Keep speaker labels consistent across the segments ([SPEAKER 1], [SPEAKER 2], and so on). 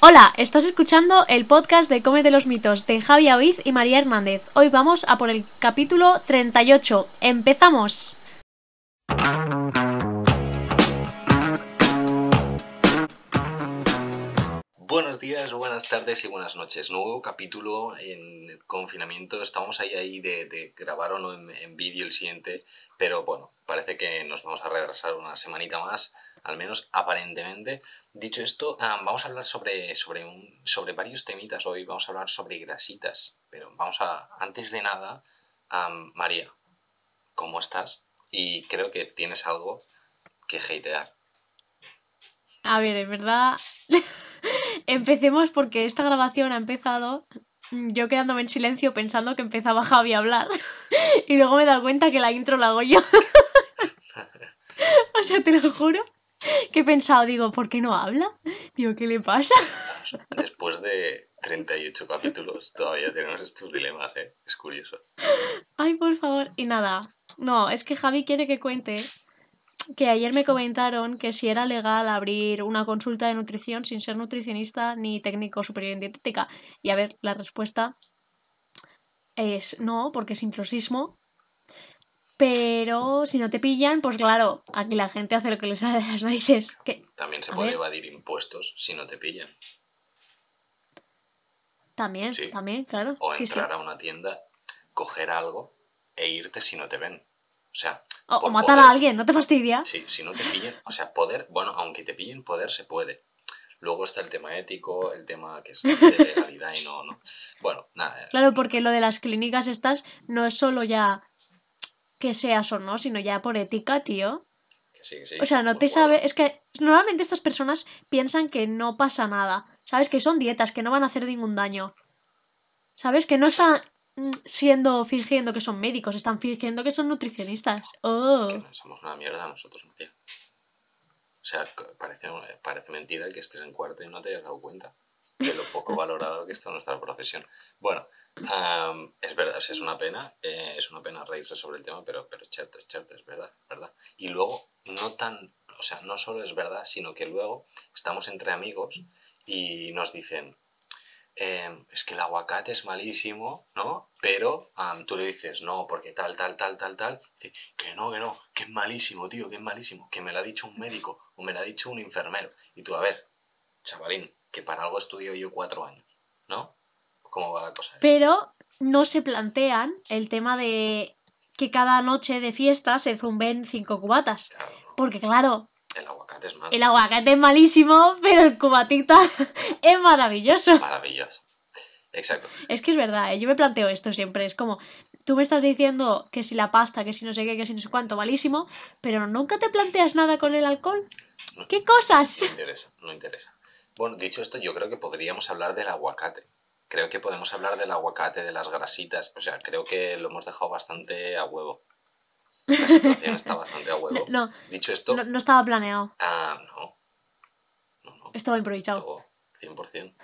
[SPEAKER 1] Hola, estás escuchando el podcast de Cómete los mitos de Javi Aviz y María Hernández. Hoy vamos a por el capítulo 38. ¡Empezamos!
[SPEAKER 2] Buenos días, buenas tardes y buenas noches. Nuevo capítulo en confinamiento. Estamos ahí, ahí de, de grabar o no en, en vídeo el siguiente, pero bueno, parece que nos vamos a retrasar una semanita más, al menos aparentemente. Dicho esto, ah, vamos a hablar sobre, sobre, sobre varios temitas hoy. Vamos a hablar sobre grasitas, pero vamos a, antes de nada, ah, María, ¿cómo estás? Y creo que tienes algo que hatear.
[SPEAKER 1] A ver, en verdad. Empecemos porque esta grabación ha empezado yo quedándome en silencio pensando que empezaba Javi a hablar. y luego me he dado cuenta que la intro la hago yo. o sea, te lo juro que he pensado, digo, ¿por qué no habla? Digo, ¿qué le pasa?
[SPEAKER 2] Después de 38 capítulos todavía tenemos estos dilemas, ¿eh? Es curioso.
[SPEAKER 1] Ay, por favor. Y nada. No, es que Javi quiere que cuente que ayer me comentaron que si era legal abrir una consulta de nutrición sin ser nutricionista ni técnico superior en dietética. Y a ver, la respuesta es no, porque es intrusismo. Pero si no te pillan, pues claro, aquí la gente hace lo que les sale de las narices.
[SPEAKER 2] También se
[SPEAKER 1] a
[SPEAKER 2] puede
[SPEAKER 1] ver.
[SPEAKER 2] evadir impuestos si no te pillan.
[SPEAKER 1] también,
[SPEAKER 2] Sí.
[SPEAKER 1] también, claro.
[SPEAKER 2] O
[SPEAKER 1] sí, sí.
[SPEAKER 2] entrar a una tienda, coger algo e irte si no te ven. O sea,
[SPEAKER 1] O, matar
[SPEAKER 2] poder-
[SPEAKER 1] a alguien, ¿no te fastidia?
[SPEAKER 2] Sí, si no te pillen, o sea, poder, bueno, aunque te pillen, poder se puede. Luego está el tema ético, el tema que es de legalidad y no, no. Bueno, nada.
[SPEAKER 1] Claro, porque lo de las clínicas estas no es solo ya que seas o no, sino ya por ética, tío.
[SPEAKER 2] sí, sí,
[SPEAKER 1] O sea, no te sabe. Es que normalmente estas personas piensan que no pasa nada. ¿Sabes? Que son dietas, que no van a hacer ningún daño. ¿Sabes? Que no están mm, siendo, fingiendo que son médicos, están fingiendo que son nutricionistas. Oh.
[SPEAKER 2] Que no somos una mierda nosotros, María. O sea, parece, parece mentira que estés en cuarto y no te hayas dado cuenta de lo poco valorado que está nuestra profesión. Bueno, es verdad, es una pena, eh, es una pena reírse sobre el tema, pero, pero es cierto, es cierto, es verdad, es verdad. Y luego, no tan, o sea, no solo es verdad, sino que luego estamos entre amigos y nos dicen, em, es que el aguacate es malísimo, ¿no? Pero tú le dices, no, porque tal, tal, tal, tal, tal. Que no, que no, que es malísimo, tío, que es malísimo, que me lo ha dicho un médico o me lo ha dicho un enfermero. Y tú, a ver, chavalín, que para algo estudio yo cuatro años, ¿no? ¿Cómo va la cosa? esta?
[SPEAKER 1] Pero no se plantean el tema de que cada noche de fiesta se zumben cinco cubatas.
[SPEAKER 2] Claro, no,
[SPEAKER 1] Porque claro,
[SPEAKER 2] el aguacate es malo.
[SPEAKER 1] el aguacate es malísimo, pero el cubatita es maravilloso.
[SPEAKER 2] Maravilloso. Exacto.
[SPEAKER 1] Es que es verdad, ¿eh? yo me planteo esto siempre. Es como, tú me estás diciendo que si la pasta, que si no sé qué, que si no sé cuánto, malísimo, pero nunca te planteas nada con el alcohol.
[SPEAKER 2] No,
[SPEAKER 1] ¿Qué cosas?
[SPEAKER 2] no interesa, no interesa. Bueno, dicho esto, yo creo que podríamos hablar del aguacate. Creo que podemos hablar del aguacate, de las grasitas. O sea, creo que lo hemos dejado bastante a huevo. La situación está bastante a huevo.
[SPEAKER 1] No,
[SPEAKER 2] Dicho esto,
[SPEAKER 1] no, no estaba planeado.
[SPEAKER 2] ah, no. No, no.
[SPEAKER 1] Estaba improvisado.
[SPEAKER 2] Todo 100%.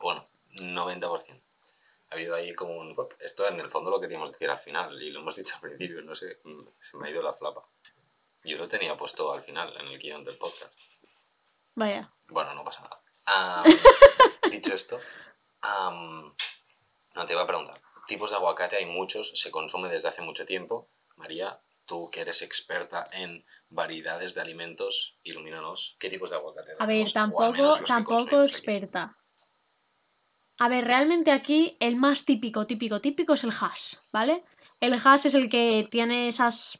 [SPEAKER 2] Bueno, 90%. Ha habido ahí como un... Esto en el fondo lo queríamos decir al final y lo hemos dicho al principio, no sé, mm, se me ha ido la flapa. Yo lo tenía puesto al final en el guion del podcast.
[SPEAKER 1] Vaya.
[SPEAKER 2] Bueno, no pasa nada. Dicho esto, no te iba a preguntar. Tipos de aguacate hay muchos, se consume desde hace mucho tiempo. María, tú que eres experta en variedades de alimentos, ilumínanos. ¿Qué tipos de aguacate
[SPEAKER 1] A ver, tampoco, tampoco
[SPEAKER 2] aquí.
[SPEAKER 1] experta. A ver, realmente aquí el más típico, típico, típico es el hash, ¿vale? El hash es el que tiene esas,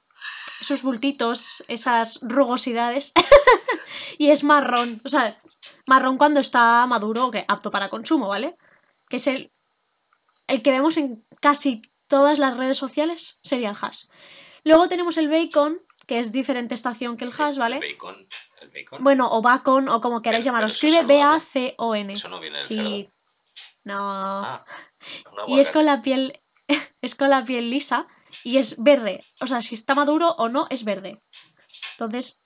[SPEAKER 1] esos bultitos, esas rugosidades. y es marrón, o sea, marrón cuando está maduro, que apto para consumo, ¿vale? Que es el, el que vemos en casi todas las redes sociales, sería el hash. Luego tenemos el bacon, que es diferente estación que el hash, ¿vale?
[SPEAKER 2] El bacon. El bacon.
[SPEAKER 1] Bueno, o bacon, o como queráis llamarlo. Escribe. B-A-C-O-N.
[SPEAKER 2] Eso no viene del
[SPEAKER 1] Sí.
[SPEAKER 2] cerdo.
[SPEAKER 1] No.
[SPEAKER 2] Ah,
[SPEAKER 1] y es con la piel. es con la piel lisa. Y es verde. O sea, si está maduro o no, es verde. Entonces,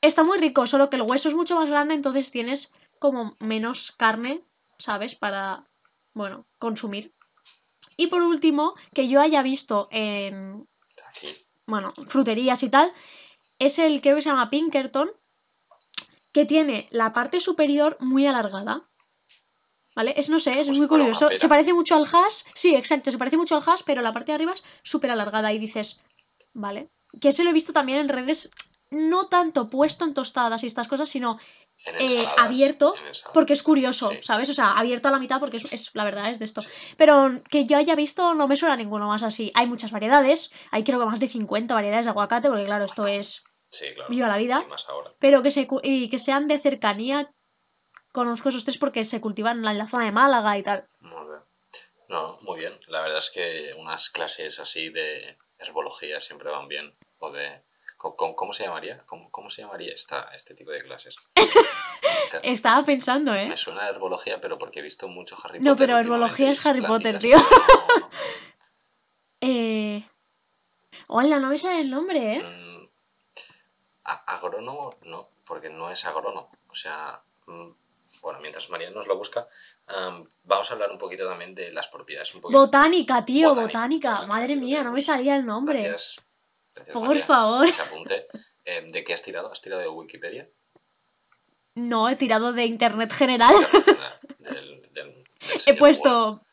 [SPEAKER 1] está muy rico, solo que el hueso es mucho más grande, entonces tienes como menos carne, ¿sabes? Para, bueno, consumir. Y por último, que yo haya visto en, bueno, fruterías y tal, es el creo que se llama Pinkerton, que tiene la parte superior muy alargada. ¿Vale? Es, no sé, es
[SPEAKER 2] Como si
[SPEAKER 1] muy curioso. Se parece mucho al hash. Sí, exacto, se parece mucho al hash, pero la parte de arriba es súper alargada y dices, vale. Que ese lo he visto también en redes, no tanto puesto en tostadas y estas cosas, sino eh, abierto, porque es curioso,
[SPEAKER 2] Sí.
[SPEAKER 1] ¿sabes? O sea, abierto a la mitad porque es, es- la verdad es de esto.
[SPEAKER 2] Sí.
[SPEAKER 1] Pero que yo haya visto no me suena ninguno más así. Hay muchas variedades, hay creo que más de 50 variedades de aguacate, porque claro, esto es
[SPEAKER 2] Sí, claro.
[SPEAKER 1] viva la vida.
[SPEAKER 2] Y más ahora.
[SPEAKER 1] Pero que, se, y que sean de cercanía, conozco esos tres porque se cultivan en la, zona de Málaga y tal.
[SPEAKER 2] Muy bien. No, muy bien. La verdad es que unas clases así de herbología siempre van bien. O de... ¿Cómo, se llamaría? ¿Cómo, cómo se llamaría esta, este tipo de clases?
[SPEAKER 1] Estaba pensando, ¿eh?
[SPEAKER 2] Me suena a herbología, pero porque he visto mucho Harry Potter.
[SPEAKER 1] No, pero herbología es Harry Potter, tío.
[SPEAKER 2] pero
[SPEAKER 1] Eh... Hola, no me sale el nombre, ¿eh?
[SPEAKER 2] no- mm, agrónomo, no, porque no es agrónomo. O sea, mm, bueno, mientras María nos lo busca, am, vamos a hablar un poquito también de las propiedades. Un poquito.
[SPEAKER 1] Botánica, tío,
[SPEAKER 2] Botánica,
[SPEAKER 1] botánica.
[SPEAKER 2] botánica,
[SPEAKER 1] Madre mía, no me salía el nombre.
[SPEAKER 2] Gracias. Gracias,
[SPEAKER 1] Por
[SPEAKER 2] María.
[SPEAKER 1] favor.
[SPEAKER 2] Se apunte. Eh, ¿De qué has tirado? ¿Has tirado de Wikipedia?
[SPEAKER 1] No, he tirado de internet general.
[SPEAKER 2] Del- del- del
[SPEAKER 1] He puesto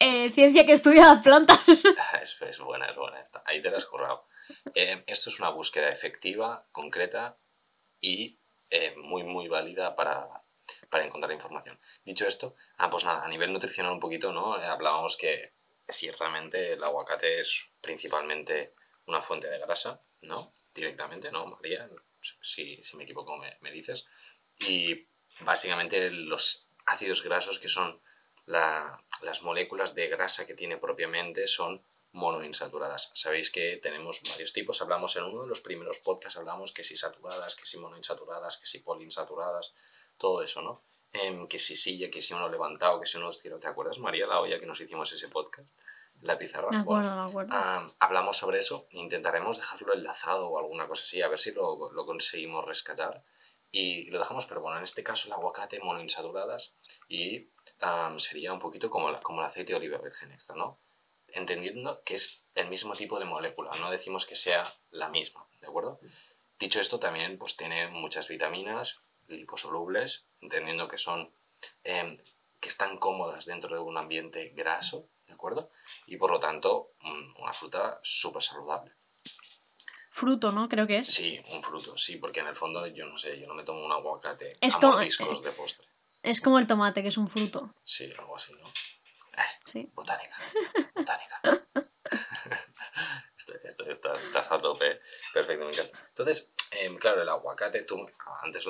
[SPEAKER 1] eh, ciencia que estudia las plantas.
[SPEAKER 2] Ah, Es, es buena, es buena esta. Ahí te la has currado. Eh, esto es una búsqueda efectiva, concreta y eh, muy, muy válida para, para encontrar información. Dicho esto, ah, pues nada, a nivel nutricional un poquito, ¿no? Eh, hablábamos que ciertamente el aguacate es principalmente una fuente de grasa, ¿no? Directamente, ¿no, María? Si, si me equivoco, me, me dices. Y básicamente los ácidos grasos que son la- las moléculas de grasa que tiene propiamente son monoinsaturadas. Sabéis que tenemos varios tipos. Hablamos en uno de los primeros podcasts, hablamos que si saturadas, que si monoinsaturadas, que si poliinsaturadas, todo eso, ¿no? Em, que si silla, que si uno levantado, que si uno estirado. ¿Te acuerdas, María, la olla que nos hicimos ese podcast? La pizarra.
[SPEAKER 1] Me
[SPEAKER 2] Bueno,
[SPEAKER 1] acuerdo, me acuerdo.
[SPEAKER 2] Ah, hablamos sobre eso, intentaremos dejarlo enlazado o alguna cosa así, a ver si lo, lo conseguimos rescatar. Y lo dejamos, pero bueno, en este caso el aguacate monoinsaturadas y am, sería un poquito como, la- como el aceite de oliva virgen extra, ¿no? Entendiendo que es el mismo tipo de molécula, no decimos que sea la misma, ¿de acuerdo? Dicho esto, también pues tiene muchas vitaminas liposolubles, entendiendo que son em, que están cómodas dentro de un ambiente graso, ¿de acuerdo? Y por lo tanto, una fruta súper saludable.
[SPEAKER 1] Fruto, ¿no? Creo que es.
[SPEAKER 2] Sí, un fruto, sí, porque en el fondo yo no sé, yo no me tomo un aguacate
[SPEAKER 1] Es
[SPEAKER 2] a
[SPEAKER 1] como-
[SPEAKER 2] de postre.
[SPEAKER 1] Es como el tomate, que es un fruto.
[SPEAKER 2] Sí, algo así, ¿no?
[SPEAKER 1] Sí.
[SPEAKER 2] Botánica, botánica. esto, estás, estás a tope, perfecto, me encanta. Entonces, em, claro, el aguacate, tú antes,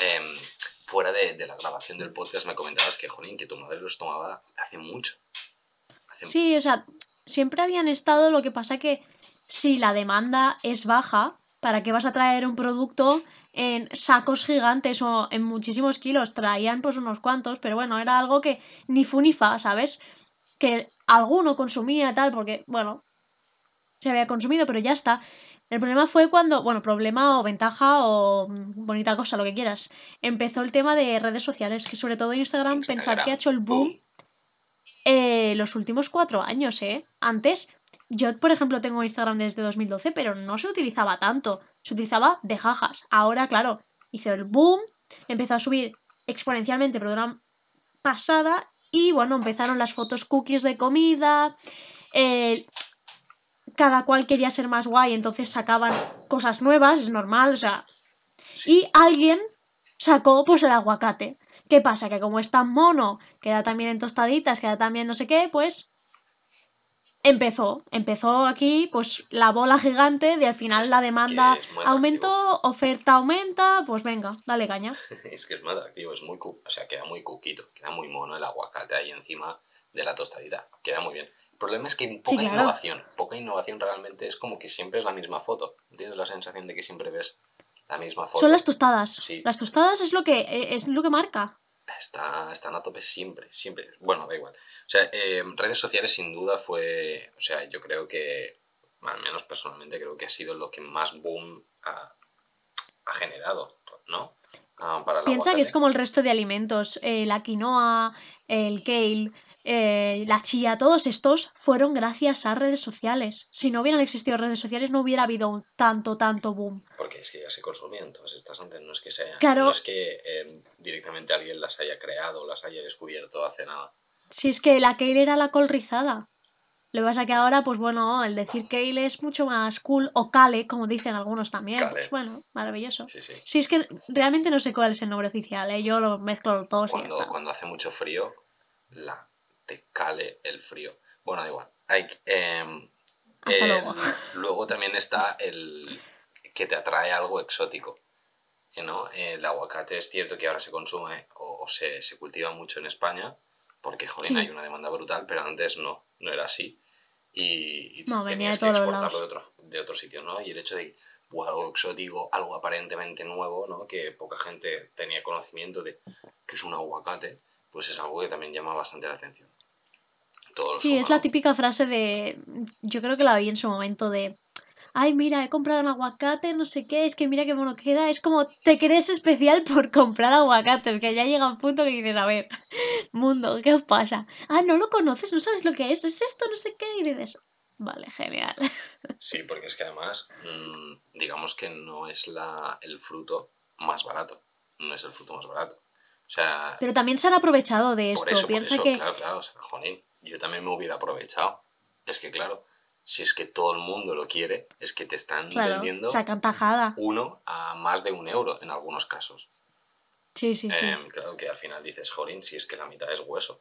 [SPEAKER 2] em, fuera de, la grabación del podcast, me comentabas que, jolín, que tu madre los tomaba hace mucho.
[SPEAKER 1] Sí, o sea, siempre habían estado, lo que pasa que si la demanda es baja, ¿para qué vas a traer un producto en sacos gigantes o en muchísimos kilos? Traían pues unos cuantos, pero bueno, era algo que ni fu ni fa, ¿sabes? Que alguno consumía tal, porque, bueno, se había consumido, pero ya está. El problema fue cuando, bueno, problema o ventaja o mm, bonita cosa, lo que quieras. Empezó el tema de redes sociales, que sobre todo Instagram,
[SPEAKER 2] Instagram,
[SPEAKER 1] que ha hecho el boom eh, los últimos cuatro años, ¿eh? Antes, yo, por ejemplo, tengo Instagram desde 2012, pero no se utilizaba tanto. Se utilizaba de jajas. Ahora, claro, hizo el boom, empezó a subir exponencialmente, pero de una pasada. Y bueno, empezaron las fotos cookies de comida. eh, cada cual quería ser más guay, entonces sacaban cosas nuevas, es normal, o sea.
[SPEAKER 2] Sí.
[SPEAKER 1] Y alguien sacó pues el aguacate. ¿Qué pasa? Que como es tan mono, queda también en tostaditas, queda también no sé qué, pues empezó. Empezó aquí pues la bola gigante de al final
[SPEAKER 2] Es
[SPEAKER 1] la demanda
[SPEAKER 2] muy
[SPEAKER 1] aumentó, oferta aumenta, pues venga, dale caña.
[SPEAKER 2] Es que es más atractivo, es muy, o sea, queda muy cuquito, queda muy mono el aguacate ahí encima de la tostadita, queda muy bien. El problema es que poca
[SPEAKER 1] claro.
[SPEAKER 2] innovación, poca innovación realmente es como que siempre es la misma foto. ¿Tienes la sensación de que siempre ves la misma foto?
[SPEAKER 1] Son las tostadas.
[SPEAKER 2] Sí.
[SPEAKER 1] Las tostadas es lo que eh, es lo que marca.
[SPEAKER 2] Está, están a tope siempre, siempre. Bueno, da igual. O sea, eh, redes sociales sin duda fue, o sea, yo creo que, al menos personalmente, creo que ha sido lo que más boom ha, ha generado, ¿no? Ah, para
[SPEAKER 1] Piensa que es como el resto de alimentos, eh, la quinoa, el kale, eh, la chía, todos estos fueron gracias a redes sociales. Si no hubieran existido redes sociales, no hubiera habido un tanto, tanto boom.
[SPEAKER 2] Porque es que ya se consumían todas estas antes, no es que sea,
[SPEAKER 1] Claro.
[SPEAKER 2] no es que eh, directamente alguien las haya creado las haya descubierto hace nada.
[SPEAKER 1] Si es que la Kale era la col rizada. Lo que pasa que ahora, pues bueno, el decir Kale es mucho más cool, o Kale, como dicen algunos también.
[SPEAKER 2] Kale.
[SPEAKER 1] Pues bueno, maravilloso.
[SPEAKER 2] Sí, sí.
[SPEAKER 1] Sí, es que realmente no sé cuál es el nombre oficial, ¿eh? yo lo mezclo los dos y ya
[SPEAKER 2] Cuando,
[SPEAKER 1] está.
[SPEAKER 2] cuando hace mucho frío, la te cale el frío. Bueno, da igual. Hay,
[SPEAKER 1] Hasta
[SPEAKER 2] el-
[SPEAKER 1] luego.
[SPEAKER 2] también está el que te atrae algo exótico. eh, ¿no? El aguacate es cierto que ahora se consume o, o se, se cultiva mucho en España, porque joder,
[SPEAKER 1] Sí.
[SPEAKER 2] hay una demanda brutal, pero antes no, no era así. Y, y
[SPEAKER 1] No,
[SPEAKER 2] tenías que exportarlo de
[SPEAKER 1] lados.
[SPEAKER 2] otro, de otro sitio, ¿no? Y el hecho de "Buah, algo exótico, algo aparentemente nuevo, ¿no? Que poca gente tenía conocimiento de que es un aguacate, pues es algo que también llama bastante la atención.
[SPEAKER 1] Sí, es la típica frase de. Yo creo que la oí en su momento de. Ay, mira, he comprado un aguacate, no sé qué, es que mira qué mono queda. Es como te crees especial por comprar aguacates, que ya llega un punto que dices, a ver, mundo, ¿qué os pasa? Ah, no lo conoces, no sabes lo que es, es esto, no sé qué, y dices, vale, genial.
[SPEAKER 2] Sí, porque es que además, mm, digamos que no es la, el fruto más barato. No es el fruto más barato. Sea,
[SPEAKER 1] Pero también se han aprovechado de
[SPEAKER 2] por
[SPEAKER 1] esto.
[SPEAKER 2] eso, por
[SPEAKER 1] Piensa
[SPEAKER 2] eso,
[SPEAKER 1] que.
[SPEAKER 2] claro, claro, o sea, jolín, yo también me hubiera aprovechado. Es que, claro, si es que todo el mundo lo quiere, es que te están
[SPEAKER 1] Claro,
[SPEAKER 2] vendiendo
[SPEAKER 1] sacan tajada.
[SPEAKER 2] uno a más de un euro en algunos casos.
[SPEAKER 1] Sí, sí, sí.
[SPEAKER 2] Em, claro que al final dices, jolín, si es que la mitad es hueso.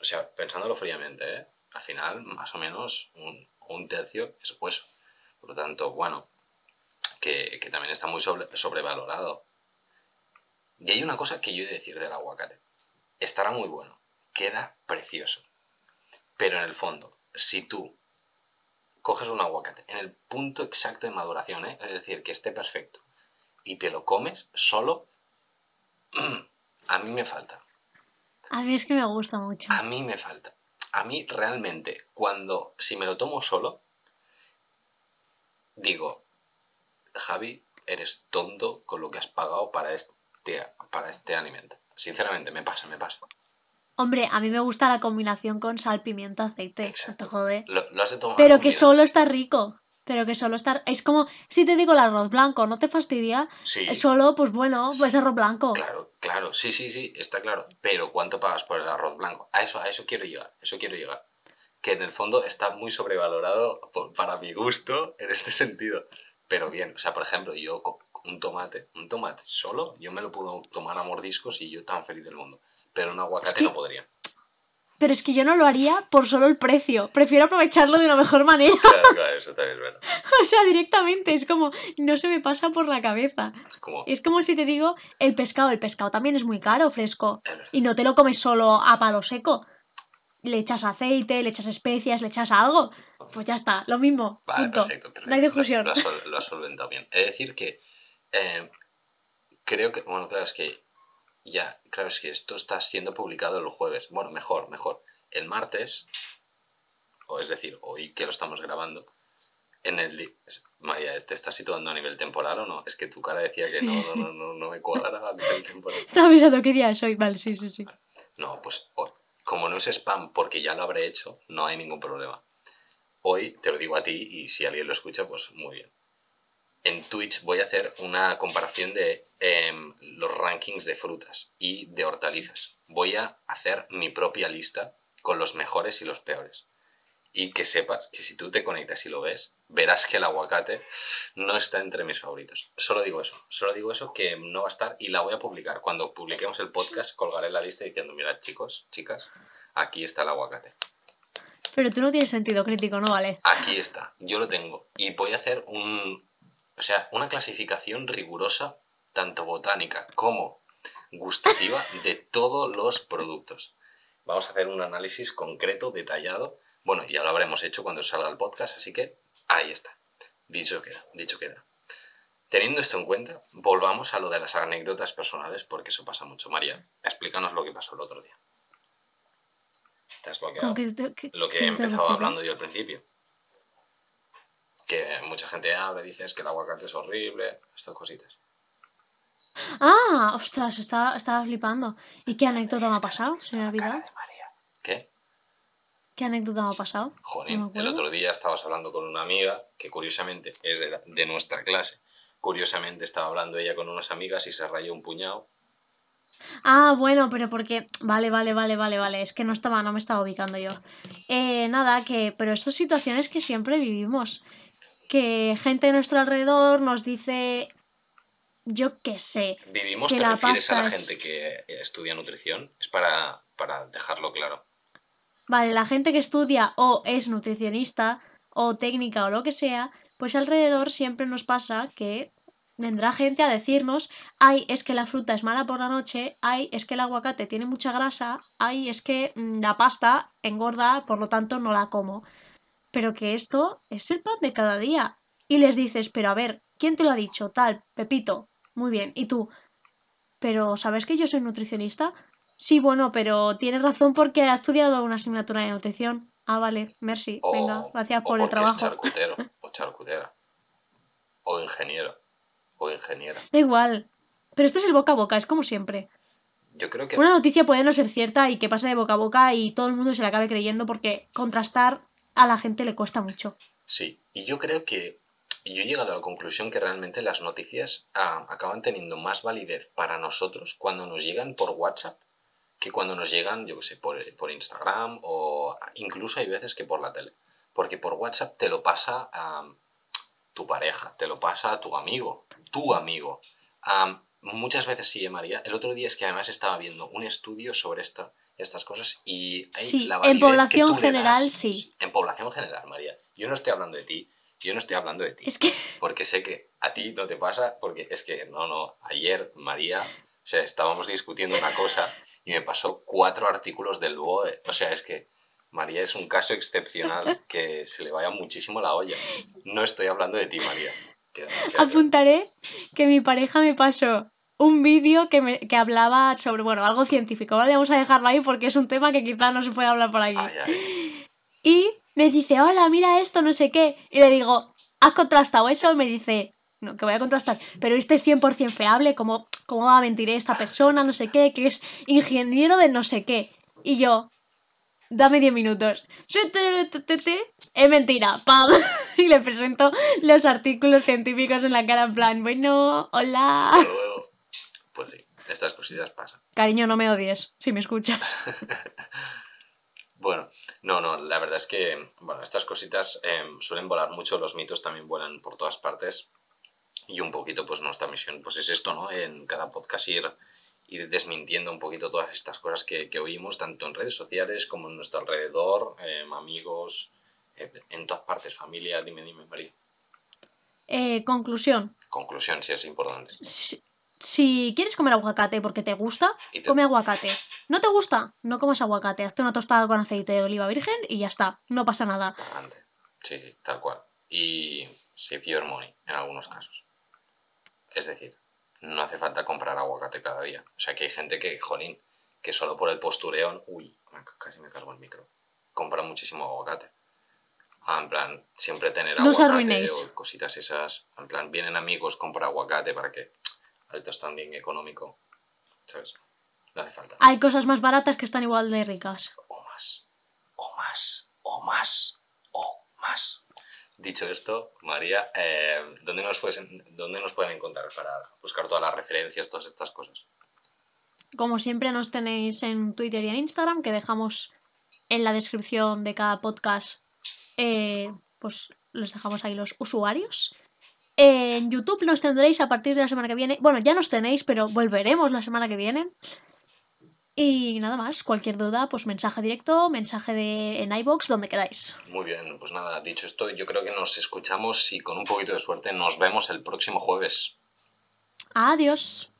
[SPEAKER 2] O sea, pensándolo fríamente, ¿eh? al final más o menos un, un tercio es hueso. Por lo tanto, bueno, que, que también está muy sobre- sobrevalorado. Y hay una cosa que yo he de decir del aguacate. Estará muy bueno, queda precioso. Pero en el fondo, si tú coges un aguacate en el punto exacto de maduración, ¿eh? es decir, que esté perfecto, y te lo comes solo, a mí me falta.
[SPEAKER 1] A mí es que me gusta mucho.
[SPEAKER 2] A mí me falta. A mí realmente, cuando, si me lo tomo solo, digo, Javi, eres tonto con lo que has pagado para este, para este alimento. Sinceramente, me pasa, me pasa.
[SPEAKER 1] Hombre, a mí me gusta la combinación con sal, pimienta, aceite. No te
[SPEAKER 2] Exacto.
[SPEAKER 1] jode.
[SPEAKER 2] Lo, lo has de tomar.
[SPEAKER 1] Pero que solo está rico. Pero que solo está. Es como si te digo el arroz blanco, ¿no te fastidia?
[SPEAKER 2] Sí,
[SPEAKER 1] Eh, Solo, pues bueno, pues arroz blanco.
[SPEAKER 2] claro, claro, sí, sí, sí, está claro. Pero ¿cuánto pagas por el arroz blanco? A eso, a eso quiero llegar, eso quiero llegar. Que en el fondo está muy sobrevalorado por- para mi gusto en este sentido. Pero bien, o sea, por ejemplo, yo un tomate, un tomate solo, yo me lo puedo tomar a mordiscos y yo tan feliz del mundo. Pero un aguacate
[SPEAKER 1] que-
[SPEAKER 2] no podría.
[SPEAKER 1] Pero es que yo no lo haría por solo el precio. Prefiero aprovecharlo de una mejor manera.
[SPEAKER 2] Claro, claro, eso también es verdad.
[SPEAKER 1] o sea, directamente. Es como, no se me pasa por la cabeza.
[SPEAKER 2] Es como,
[SPEAKER 1] Es como si te digo el pescado. El pescado también es muy caro, fresco.
[SPEAKER 2] es.
[SPEAKER 1] Y no te lo comes solo a palo seco. Le echas aceite, le echas especias, le echas algo. Pues ya está, lo mismo.
[SPEAKER 2] Vale,
[SPEAKER 1] punto.
[SPEAKER 2] perfecto, perfecto.
[SPEAKER 1] No hay discusión.
[SPEAKER 2] Lo, lo has solventado bien. De decir que eh, creo que, bueno, claro, es que ya, claro, es que esto está siendo publicado el jueves. Bueno, mejor, mejor. El martes, o es decir, hoy que lo estamos grabando, en el... María, ¿te estás situando a nivel temporal o no? Es que tu cara decía que
[SPEAKER 1] Sí,
[SPEAKER 2] no,
[SPEAKER 1] sí.
[SPEAKER 2] no, no, no, no me cuadra a nivel temporal.
[SPEAKER 1] Estaba pensando qué día es hoy. Vale, sí, sí, sí.
[SPEAKER 2] No, pues como no es spam porque ya lo habré hecho, no hay ningún problema. Hoy te lo digo a ti y si alguien lo escucha, pues muy bien. En Twitch voy a hacer una comparación de em, los rankings de frutas y de hortalizas. Voy a hacer mi propia lista con los mejores y los peores. Y que sepas que si tú te conectas y lo ves, verás que el aguacate no está entre mis favoritos. Solo digo eso, solo digo eso que no va a estar y la voy a publicar. Cuando publiquemos el podcast colgaré la lista diciendo, mirad chicos, chicas, aquí está el aguacate.
[SPEAKER 1] Pero tú no tienes sentido crítico, ¿no? Vale.
[SPEAKER 2] Aquí está, yo lo tengo. Y voy a hacer un, o sea, una clasificación rigurosa, tanto botánica como gustativa, de todos los productos. Vamos a hacer un análisis concreto, detallado. Bueno, ya lo habremos hecho cuando salga el podcast, así que ahí está. Dicho queda, dicho queda. Teniendo esto en cuenta, volvamos a lo de las anécdotas personales, porque eso pasa mucho. María, explícanos lo que pasó el otro día. ¿Te has bloqueado?
[SPEAKER 1] Que que-
[SPEAKER 2] lo que
[SPEAKER 1] que
[SPEAKER 2] he empezado hablando yo al principio. Que mucha gente habla, dice es que el aguacate es horrible, estas cositas.
[SPEAKER 1] Ah, ostras, estaba, estaba flipando. ¿Y qué anécdota me ha pasado? Se me ha olvidado.
[SPEAKER 2] ¿Qué?
[SPEAKER 1] ¿Qué anécdota me ha pasado?
[SPEAKER 2] Jolín,
[SPEAKER 1] No
[SPEAKER 2] el otro día estabas hablando con una amiga que curiosamente es de, la- de nuestra clase. Curiosamente estaba hablando ella con unas amigas y se rayó un puñado.
[SPEAKER 1] Ah, bueno, pero porque. Vale, vale, vale, vale, vale. Es que no estaba, no me estaba ubicando yo. Eh, nada, que. Pero estas situaciones que siempre vivimos. Que gente de nuestro alrededor nos dice. Yo qué sé.
[SPEAKER 2] ¿Vivimos
[SPEAKER 1] Que
[SPEAKER 2] te
[SPEAKER 1] la
[SPEAKER 2] refieres a la
[SPEAKER 1] es-
[SPEAKER 2] gente que estudia nutrición? Es para, para dejarlo claro.
[SPEAKER 1] Vale, la gente que estudia o es nutricionista o técnica o lo que sea, pues alrededor siempre nos pasa que vendrá gente a decirnos, ay, es que la fruta es mala por la noche, ay, es que el aguacate tiene mucha grasa, ay, es que mm, la pasta engorda, por lo tanto no la como. Pero que esto es el pan de cada día. Y les dices, pero a ver, ¿quién te lo ha dicho? Tal, Pepito. Muy bien. ¿Y tú? Pero, ¿sabes que yo soy nutricionista? Sí, bueno, pero tienes razón porque ha estudiado una asignatura de nutrición. Ah, vale, merci.
[SPEAKER 2] O,
[SPEAKER 1] Venga, gracias
[SPEAKER 2] o
[SPEAKER 1] por el trabajo.
[SPEAKER 2] es charcutero o charcutera. O ingeniero o ingeniera.
[SPEAKER 1] Da igual. Pero esto es el boca a boca, es como siempre.
[SPEAKER 2] Yo creo que
[SPEAKER 1] Una noticia puede no ser cierta y que pase de boca a boca y todo el mundo se la acabe creyendo porque contrastar a la gente le cuesta mucho.
[SPEAKER 2] Sí, y yo creo que yo he llegado a la conclusión que realmente las noticias ah, acaban teniendo más validez para nosotros cuando nos llegan por WhatsApp que cuando nos llegan, yo qué sé, por, por Instagram o incluso hay veces que por la tele. Porque por WhatsApp te lo pasa a tu pareja, te lo pasa a tu amigo, tu amigo. Am, muchas veces sí, ¿eh, María. El otro día es que además estaba viendo un estudio sobre esta, estas cosas y hay
[SPEAKER 1] Sí,
[SPEAKER 2] la
[SPEAKER 1] en
[SPEAKER 2] que
[SPEAKER 1] población
[SPEAKER 2] tú
[SPEAKER 1] general,
[SPEAKER 2] das-
[SPEAKER 1] sí.
[SPEAKER 2] En población general, María. Yo no estoy hablando de ti, yo no estoy hablando de ti.
[SPEAKER 1] Es que
[SPEAKER 2] Porque sé que a ti no te pasa, porque es que, no, no, ayer María, o sea, estábamos discutiendo una cosa y me pasó cuatro artículos del BOE. O sea, es que María es un caso excepcional que se le vaya muchísimo la olla. No estoy hablando de ti, María.
[SPEAKER 1] Apuntaré que mi pareja me pasó un vídeo que, me- que hablaba sobre, bueno, algo científico, ¿vale? Vamos a dejarlo ahí porque es un tema que quizás no se puede hablar por aquí.
[SPEAKER 2] Ay, ay.
[SPEAKER 1] Y me dice, hola, mira esto, no sé qué. Y le digo, ¿has contrastado eso? Y me dice, no, que voy a contrastar. Pero este es 100% fiable, ¿cómo, ¿cómo va a mentir esta persona, no sé qué, que es ingeniero de no sé qué? Y yo, dame 10 minutos. Es mentira, pam. Y le presento los artículos científicos en la cara en plan, bueno, hola.
[SPEAKER 2] Hasta luego. Pues sí, estas cositas pasan.
[SPEAKER 1] Cariño, no me odies, si me escuchas.
[SPEAKER 2] Bueno, no, no, la verdad es que, bueno, estas cositas em, suelen volar mucho, los mitos también vuelan por todas partes y un poquito pues nuestra misión pues es esto, ¿no? En cada podcast ir, ir desmintiendo un poquito todas estas cosas que, que oímos, tanto en redes sociales como en nuestro alrededor, em, amigos, eh, en todas partes, familia, dime, dime, María.
[SPEAKER 1] Eh, conclusión.
[SPEAKER 2] Conclusión, si es importante.
[SPEAKER 1] Si, si quieres comer aguacate porque te gusta,
[SPEAKER 2] te-
[SPEAKER 1] come aguacate. ¿No te gusta? No comas aguacate. Hazte una tostada con aceite de oliva virgen y ya está. No pasa nada.
[SPEAKER 2] Sí, sí, tal cual. Y save your money en algunos casos. Es decir, no hace falta comprar aguacate cada día. O sea que hay gente que, jolín, que solo por el postureón, uy, casi me cargo el micro, compra muchísimo aguacate. Ah, en plan, siempre tener
[SPEAKER 1] No os
[SPEAKER 2] aguacate
[SPEAKER 1] arruinéis.
[SPEAKER 2] o cositas esas. En plan, vienen amigos, compra aguacate para que el standing económico, ¿sabes? No hace falta.
[SPEAKER 1] Hay cosas más baratas que están igual de ricas.
[SPEAKER 2] o más, o más, o más, o más. Dicho esto, María, eh, ¿dónde, nos puedes- ¿dónde nos pueden encontrar para buscar todas las referencias, todas estas cosas?
[SPEAKER 1] Como siempre nos tenéis en Twitter y en Instagram, que dejamos en la descripción de cada podcast, eh, pues los dejamos ahí los usuarios. En YouTube nos tendréis a partir de la semana que viene. Bueno, ya nos tenéis, pero volveremos la semana que viene. Y nada más, cualquier duda, pues mensaje directo, mensaje de, en iBox, donde queráis.
[SPEAKER 2] Muy bien, pues nada, dicho esto, yo creo que nos escuchamos y con un poquito de suerte nos vemos el próximo jueves.
[SPEAKER 1] Adiós.